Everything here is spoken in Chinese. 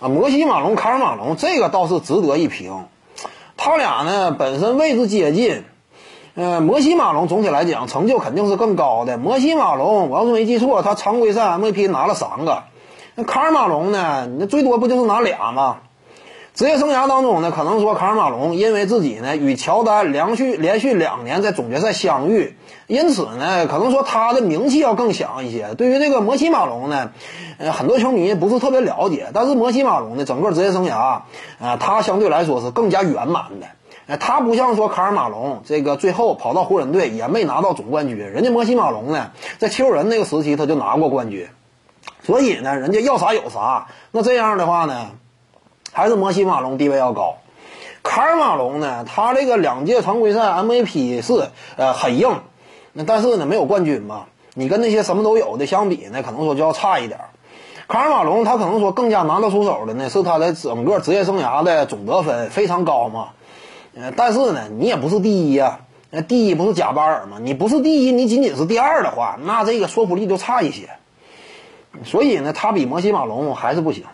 啊，摩西马龙、卡尔马龙这个倒是值得一评。他俩呢本身位置接近，呃，摩西马龙总体来讲成就肯定是更高的。摩西马龙，我要是没记错，他常规赛 MVP 拿了三个。那卡尔马龙呢？那最多不就是拿俩吗？职业生涯当中呢，可能说卡尔马龙因为自己呢与乔丹连续连续两年在总决赛相遇，因此呢，可能说他的名气要更响一些。对于这个摩西马龙呢，呃，很多球迷不是特别了解，但是摩西马龙的整个职业生涯，啊，他相对来说是更加圆满的。呃，他不像说卡尔马龙这个最后跑到湖人队也没拿到总冠军，人家摩西马龙呢，在七六人那个时期他就拿过冠军。所以呢，人家要啥有啥。那这样的话呢，还是摩西马龙地位要高。卡尔马龙呢，他这个两届常规赛 MVP 是呃很硬，那但是呢没有冠军嘛。你跟那些什么都有的相比呢，可能说就要差一点。卡尔马龙他可能说更加拿得出手的呢，是他的整个职业生涯的总得分非常高嘛。呃，但是呢，你也不是第一呀，那第一不是贾巴尔吗？你不是第一，你仅仅是第二的话，那这个说服力就差一些。所以呢，他比摩西马龙还是不行。